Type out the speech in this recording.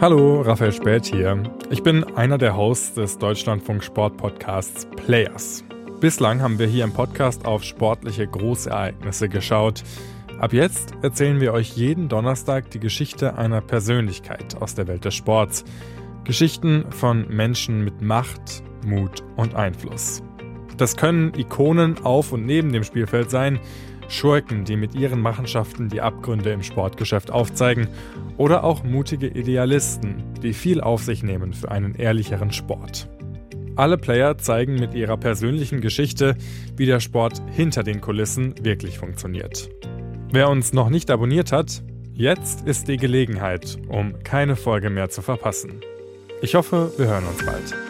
Hallo, Raphael Späth hier. Ich bin einer der Hosts des Deutschlandfunk Sport Podcasts Players. Bislang haben wir hier im Podcast auf sportliche Großereignisse geschaut. Ab jetzt erzählen wir euch jeden Donnerstag die Geschichte einer Persönlichkeit aus der Welt des Sports. Geschichten von Menschen mit Macht, Mut und Einfluss. Das können Ikonen auf und neben dem Spielfeld sein, Schurken, die mit ihren Machenschaften die Abgründe im Sportgeschäft aufzeigen, oder auch mutige Idealisten, die viel auf sich nehmen für einen ehrlicheren Sport. Alle Player zeigen mit ihrer persönlichen Geschichte, wie der Sport hinter den Kulissen wirklich funktioniert. Wer uns noch nicht abonniert hat, jetzt ist die Gelegenheit, um keine Folge mehr zu verpassen. Ich hoffe, wir hören uns bald.